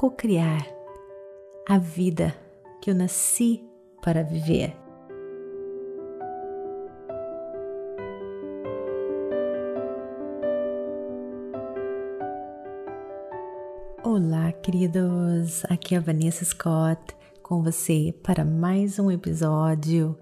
cocriar a vida que eu nasci para viver. Olá, queridos! Aqui é a Vanessa Scott com você para mais um episódio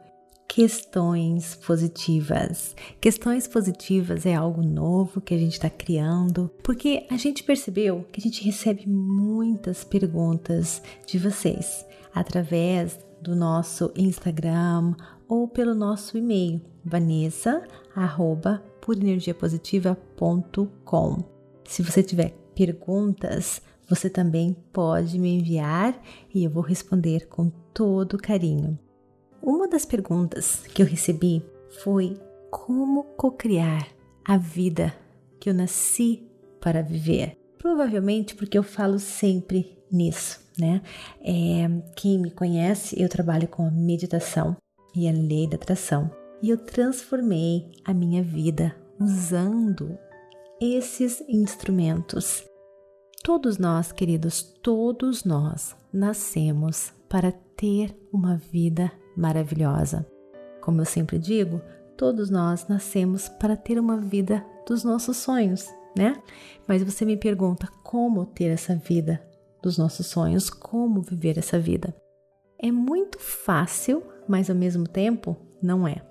questões positivas. Questões positivas é algo novo que a gente está criando, porque a gente percebeu que a gente recebe muitas perguntas de vocês através do nosso Instagram ou pelo nosso e-mail vanessa@purenergiapositiva.com. Se você tiver perguntas, você também pode me enviar e eu vou responder com todo carinho. Uma das perguntas que eu recebi foi como cocriar a vida que eu nasci para viver. Provavelmente porque eu falo sempre nisso, né? É, quem me conhece, eu trabalho com a meditação e a lei da atração. E eu transformei a minha vida usando esses instrumentos. Todos nós, queridos, todos nós nascemos para ter uma vida maravilhosa. Como eu sempre digo, todos nós nascemos para ter uma vida dos nossos sonhos, né? Mas você me pergunta como ter essa vida dos nossos sonhos, como viver essa vida. É muito fácil, mas ao mesmo tempo não é.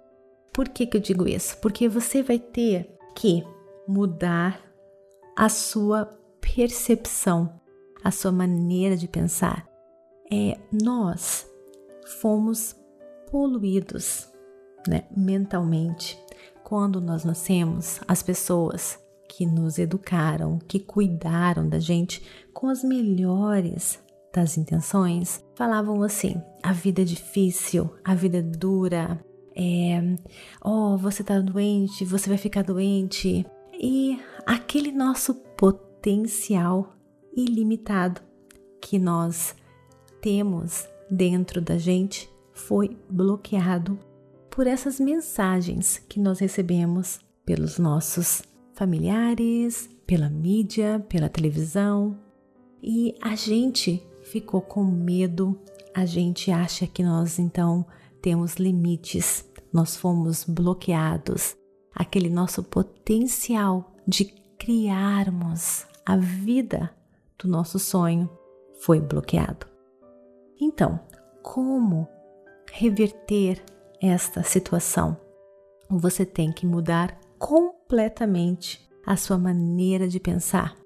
Por que, que eu digo isso? Porque você vai ter que mudar a sua percepção, a sua maneira de pensar. É, nós fomos poluídos né, mentalmente. Quando nós nascemos, as pessoas que nos educaram, que cuidaram da gente com as melhores das intenções, falavam assim: a vida é difícil, a vida é dura, é, oh, você tá doente, você vai ficar doente. E aquele nosso potencial ilimitado que nós temos dentro da gente foi bloqueado por essas mensagens que nós recebemos pelos nossos familiares, pela mídia, pela televisão. E a gente ficou com medo, a gente acha que nós então temos limites, nós fomos bloqueados. Aquele nosso potencial de criarmos a vida do nosso sonho foi bloqueado. Então, como reverter esta situação. Você tem que mudar completamente a sua maneira de pensar.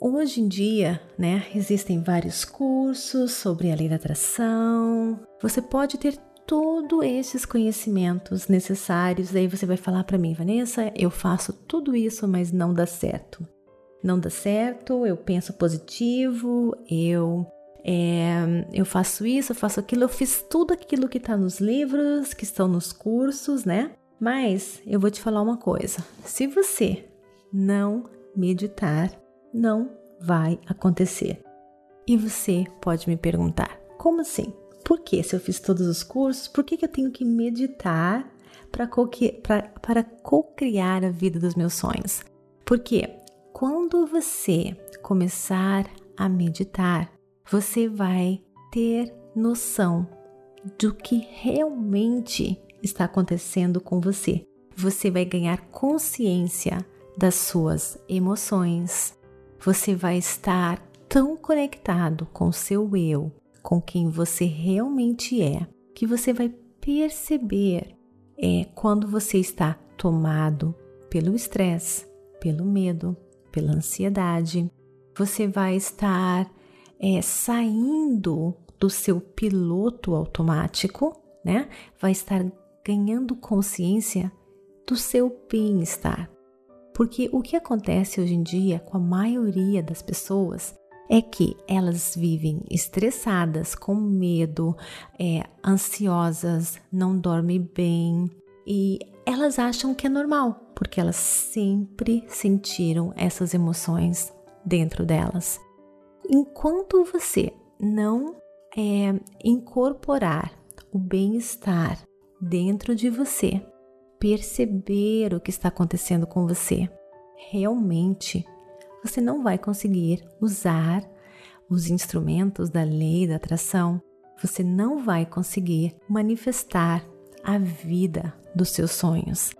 Hoje em dia, né, existem vários cursos sobre a lei da atração. Você pode ter todos esses conhecimentos necessários. Aí você vai falar para mim, Vanessa, eu faço tudo isso, mas não dá certo. Não dá certo, eu penso positivo, eu é, eu faço isso, eu faço aquilo, eu fiz tudo aquilo que está nos livros, que estão nos cursos, né? Mas eu vou te falar uma coisa: se você não meditar, não vai acontecer. E você pode me perguntar: como assim? Por que, se eu fiz todos os cursos, por que, que eu tenho que meditar para co-criar a vida dos meus sonhos? Porque quando você começar a meditar, você vai ter noção do que realmente está acontecendo com você. Você vai ganhar consciência das suas emoções. Você vai estar tão conectado com seu eu, com quem você realmente é, que você vai perceber é quando você está tomado pelo estresse, pelo medo, pela ansiedade. Você vai estar é, saindo do seu piloto automático, né? Vai estar ganhando consciência do seu bem-estar. Porque o que acontece hoje em dia com a maioria das pessoas é que elas vivem estressadas, com medo, é, ansiosas, não dormem bem e elas acham que é normal, porque elas sempre sentiram essas emoções dentro delas. Enquanto você não é, incorporar o bem-estar dentro de você, perceber o que está acontecendo com você, realmente você não vai conseguir usar os instrumentos da lei da atração, você não vai conseguir manifestar a vida dos seus sonhos.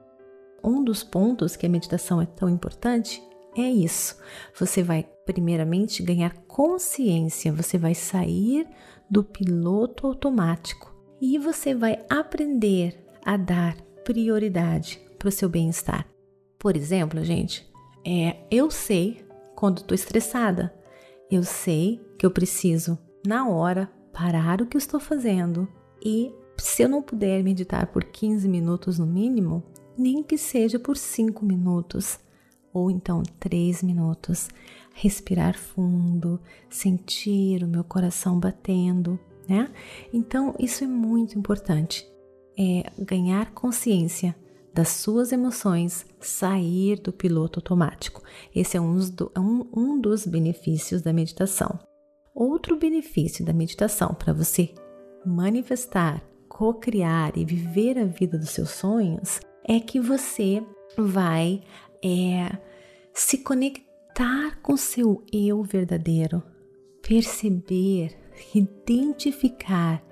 Um dos pontos que a meditação é tão importante é isso. Você vai, primeiramente, ganhar consciência, você vai sair do piloto automático e você vai aprender a dar prioridade para o seu bem-estar. Por exemplo, gente, é, eu sei quando estou estressada, eu sei que eu preciso, na hora, parar o que estou fazendo e, se eu não puder meditar por 15 minutos no mínimo, nem que seja por 5 minutos, ou então 3 minutos, respirar fundo, sentir o meu coração batendo, né? Então, isso é muito importante. É ganhar consciência das suas emoções, sair do piloto automático. Esse é um, um, um dos benefícios da meditação. Outro benefício da meditação para você manifestar, co-criar e viver a vida dos seus sonhos é que você vai é, se conectar com seu eu verdadeiro, perceber, identificar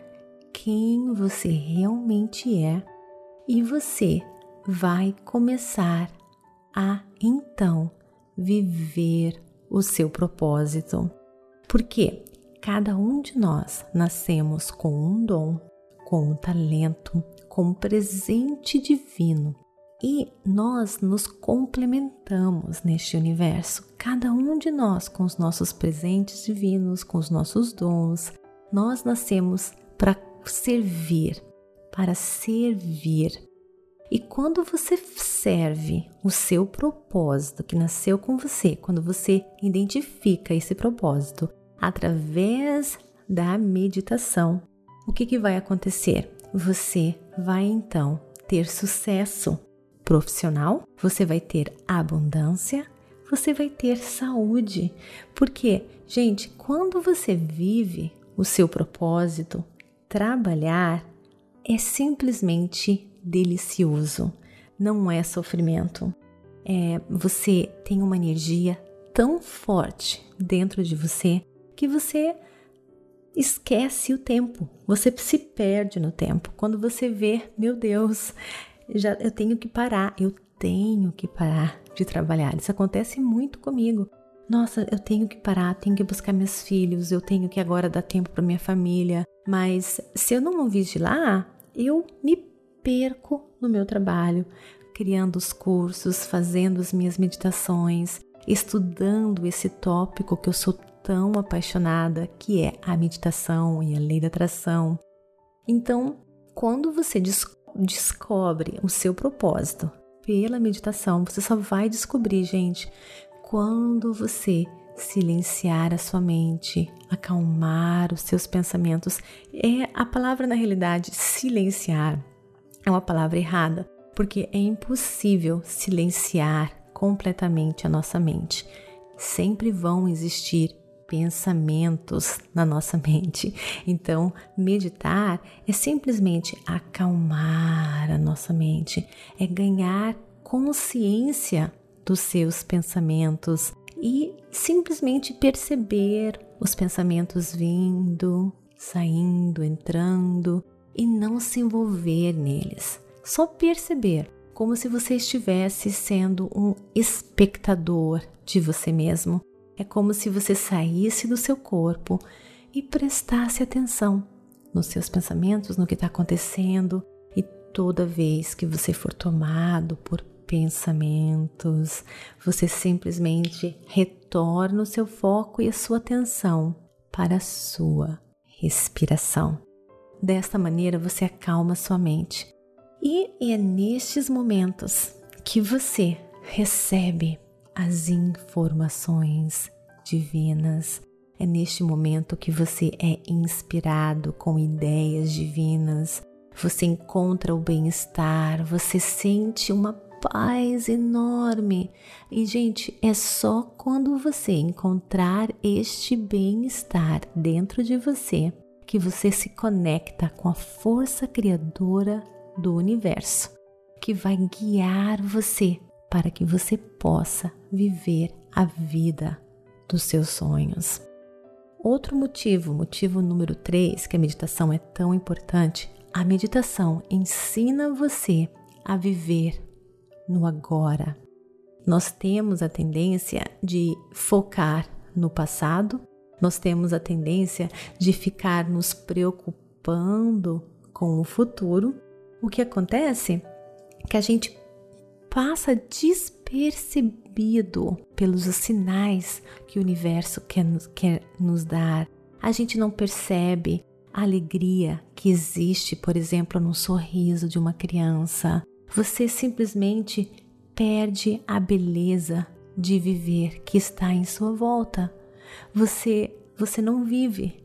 quem você realmente é e você vai começar a então viver o seu propósito. Porque cada um de nós nascemos com um dom, com um talento, com um presente divino e nós nos complementamos neste universo, cada um de nós com os nossos presentes divinos, com os nossos dons. Nós nascemos para servir, para servir. E quando você serve o seu propósito que nasceu com você, quando você identifica esse propósito através da meditação, o que, que vai acontecer? Você vai então ter sucesso profissional, você vai ter abundância, você vai ter saúde. Porque, gente, quando você vive o seu propósito, trabalhar é simplesmente delicioso, não é sofrimento. É, você tem uma energia tão forte dentro de você que você esquece o tempo, você se perde no tempo. Quando você vê, meu Deus, já eu tenho que parar, eu tenho que parar de trabalhar. Isso acontece muito comigo. Nossa, eu tenho que parar, tenho que buscar meus filhos, eu tenho que agora dar tempo para minha família. Mas se eu não vigilar, eu me perco no meu trabalho, criando os cursos, fazendo as minhas meditações, estudando esse tópico que eu sou tão apaixonada, que é a meditação e a lei da atração. Então, quando você descobre descobre o seu propósito pela meditação. Você só vai descobrir, gente, quando você silenciar a sua mente, acalmar os seus pensamentos. É a palavra na realidade silenciar é uma palavra errada, porque é impossível silenciar completamente a nossa mente. Sempre vão existir pensamentos na nossa mente. Então, meditar é simplesmente acalmar a nossa mente, é ganhar consciência dos seus pensamentos e simplesmente perceber os pensamentos vindo, saindo, entrando e não se envolver neles. Só perceber, como se você estivesse sendo um espectador de você mesmo é como se você saísse do seu corpo e prestasse atenção nos seus pensamentos, no que está acontecendo, e toda vez que você for tomado por pensamentos, você simplesmente retorna o seu foco e a sua atenção para a sua respiração. Desta maneira você acalma sua mente. E é nestes momentos que você recebe as informações divinas. É neste momento que você é inspirado com ideias divinas, você encontra o bem-estar, você sente uma paz enorme. E, gente, é só quando você encontrar este bem-estar dentro de você que você se conecta com a força criadora do universo, que vai guiar você para que você possa viver a vida dos seus sonhos. Outro motivo, motivo número 3, que a meditação é tão importante, a meditação ensina você a viver no agora. Nós temos a tendência de focar no passado, nós temos a tendência de ficar nos preocupando com o futuro. O que acontece é que a gente passa despercebido pelos sinais que o universo quer nos, quer nos dar. A gente não percebe a alegria que existe, por exemplo, no sorriso de uma criança. Você simplesmente perde a beleza de viver que está em sua volta. Você você não vive.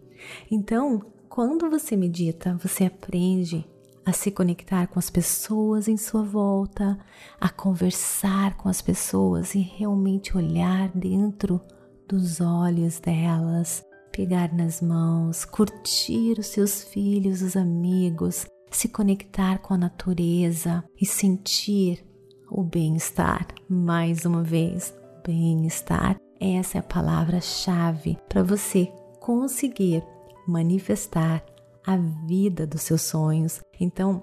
Então, quando você medita, você aprende a se conectar com as pessoas em sua volta, a conversar com as pessoas e realmente olhar dentro dos olhos delas, pegar nas mãos, curtir os seus filhos, os amigos, se conectar com a natureza e sentir o bem-estar. Mais uma vez, bem-estar. Essa é a palavra-chave para você conseguir manifestar a vida dos seus sonhos. Então,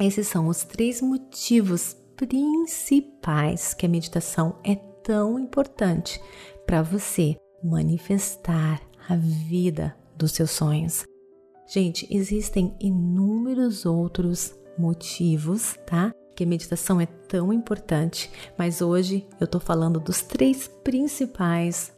esses são os três motivos principais que a meditação é tão importante para você manifestar a vida dos seus sonhos. Gente, existem inúmeros outros motivos, tá? Que a meditação é tão importante, mas hoje eu tô falando dos três principais.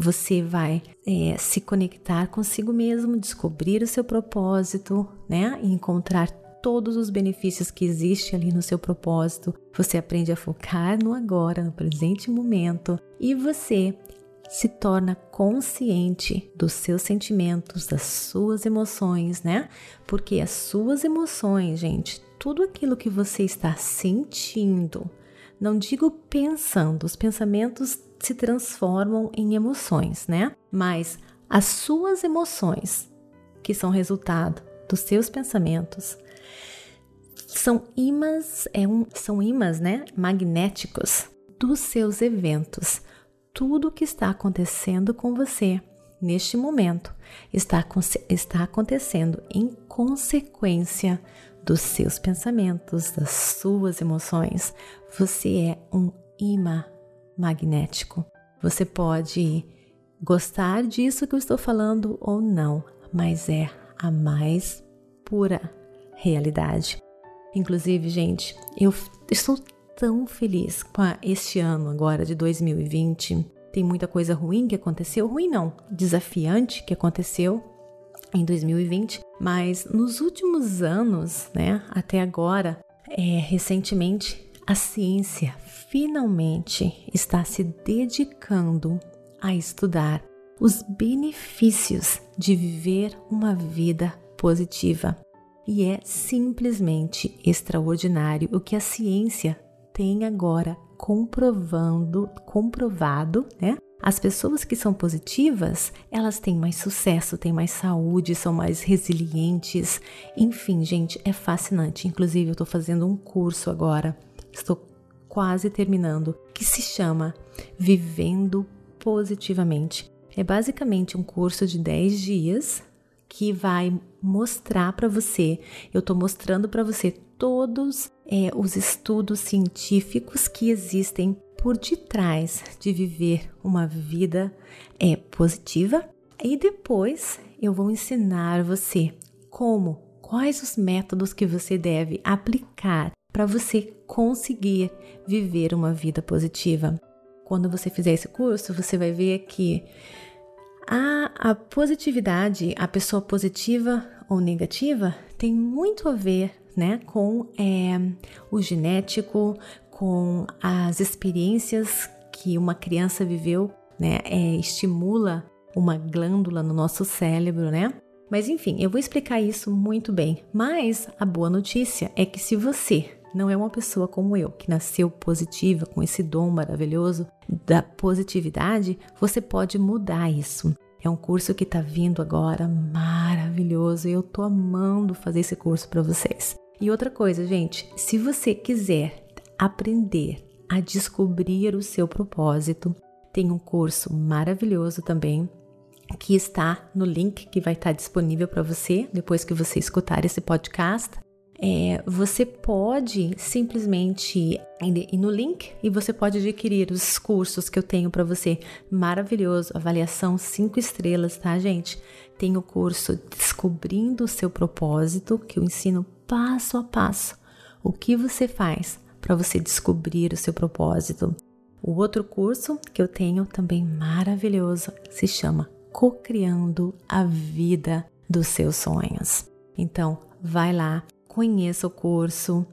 Você vai é, se conectar consigo mesmo, descobrir o seu propósito, né? E encontrar todos os benefícios que existem ali no seu propósito. Você aprende a focar no agora, no presente momento, e você se torna consciente dos seus sentimentos, das suas emoções, né? Porque as suas emoções, gente, tudo aquilo que você está sentindo, não digo pensando, os pensamentos se transformam em emoções, né? Mas as suas emoções, que são resultado dos seus pensamentos, são imãs, é um, são imãs, né, magnéticos dos seus eventos tudo o que está acontecendo com você neste momento está, está acontecendo em consequência dos seus pensamentos, das suas emoções. Você é um imã magnético. Você pode gostar disso que eu estou falando ou não, mas é a mais pura realidade. Inclusive, gente, eu estou tão feliz com este ano agora de 2020. Tem muita coisa ruim que aconteceu, ruim não, desafiante que aconteceu em 2020, mas nos últimos anos, né, até agora, é, recentemente, a ciência finalmente está se dedicando a estudar os benefícios de viver uma vida positiva. E é simplesmente extraordinário o que a ciência tem agora comprovando, comprovado, né? As pessoas que são positivas, elas têm mais sucesso, têm mais saúde, são mais resilientes. Enfim, gente, é fascinante. Inclusive, eu estou fazendo um curso agora, estou quase terminando, que se chama Vivendo Positivamente. É basicamente um curso de 10 dias que vai mostrar para você, eu estou mostrando para você todos é, os estudos científicos que existem por detrás de viver uma vida é, positiva e depois eu vou ensinar você como, quais os métodos que você deve aplicar para você conseguir viver uma vida positiva. Quando você fizer esse curso, você vai ver que a, a positividade, a pessoa positiva ou negativa, tem muito a ver né, com é, o genético, com as experiências que uma criança viveu, né, é, estimula uma glândula no nosso cérebro, né? Mas enfim, eu vou explicar isso muito bem. Mas a boa notícia é que se você não é uma pessoa como eu, que nasceu positiva, com esse dom maravilhoso da positividade, você pode mudar isso. É um curso que está vindo agora maravilhoso e eu tô amando fazer esse curso para vocês. E outra coisa, gente, se você quiser aprender a descobrir o seu propósito, tem um curso maravilhoso também que está no link que vai estar disponível para você depois que você escutar esse podcast. É, você pode simplesmente ir no link e você pode adquirir os cursos que eu tenho para você. Maravilhoso, avaliação 5 estrelas, tá, gente? Tem o curso Descobrindo o seu propósito, que eu ensino passo a passo o que você faz para você descobrir o seu propósito. O outro curso que eu tenho também maravilhoso se chama Co-criando a vida dos seus sonhos. Então, vai lá, conheça o curso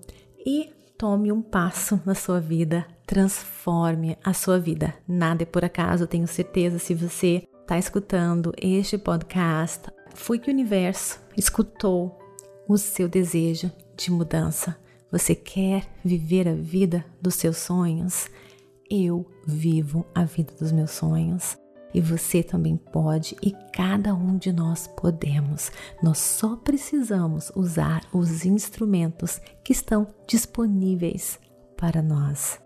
e tome um passo na sua vida, transforme a sua vida. Nada é por acaso, tenho certeza se você está escutando este podcast, foi que o universo escutou o seu desejo de mudança. Você quer viver a vida dos seus sonhos? Eu vivo a vida dos meus sonhos e você também pode e cada um de nós podemos. Nós só precisamos usar os instrumentos que estão disponíveis para nós.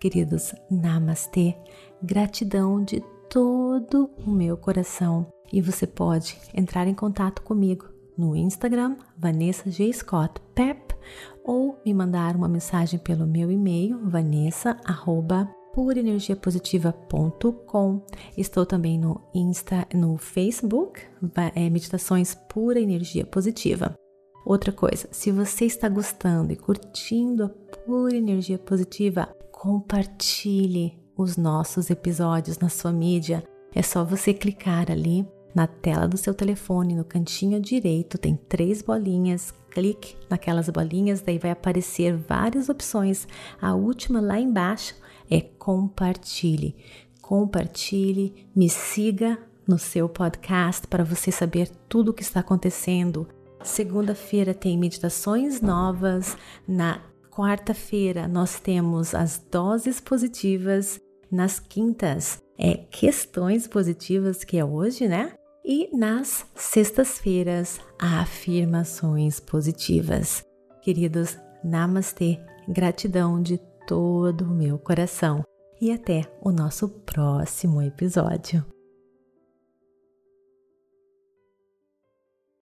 Queridos, namastê, gratidão de todo o meu coração e você pode entrar em contato comigo no Instagram Vanessa G. Scott Pep ou me mandar uma mensagem pelo meu e-mail vanessa@ purenergiapositiva.com. Estou também no Insta, no Facebook, é, Meditações Pura Energia Positiva. Outra coisa, se você está gostando e curtindo a Pura Energia Positiva, compartilhe os nossos episódios na sua mídia. É só você clicar ali na tela do seu telefone, no cantinho direito, tem três bolinhas. Clique naquelas bolinhas, daí vai aparecer várias opções. A última lá embaixo é compartilhe. Compartilhe, me siga no seu podcast para você saber tudo o que está acontecendo. Segunda-feira tem meditações novas. Na quarta-feira nós temos as doses positivas. Nas quintas é questões positivas, que é hoje, né? E nas sextas-feiras, afirmações positivas. Queridos, namastê, gratidão de todo o meu coração e até o nosso próximo episódio.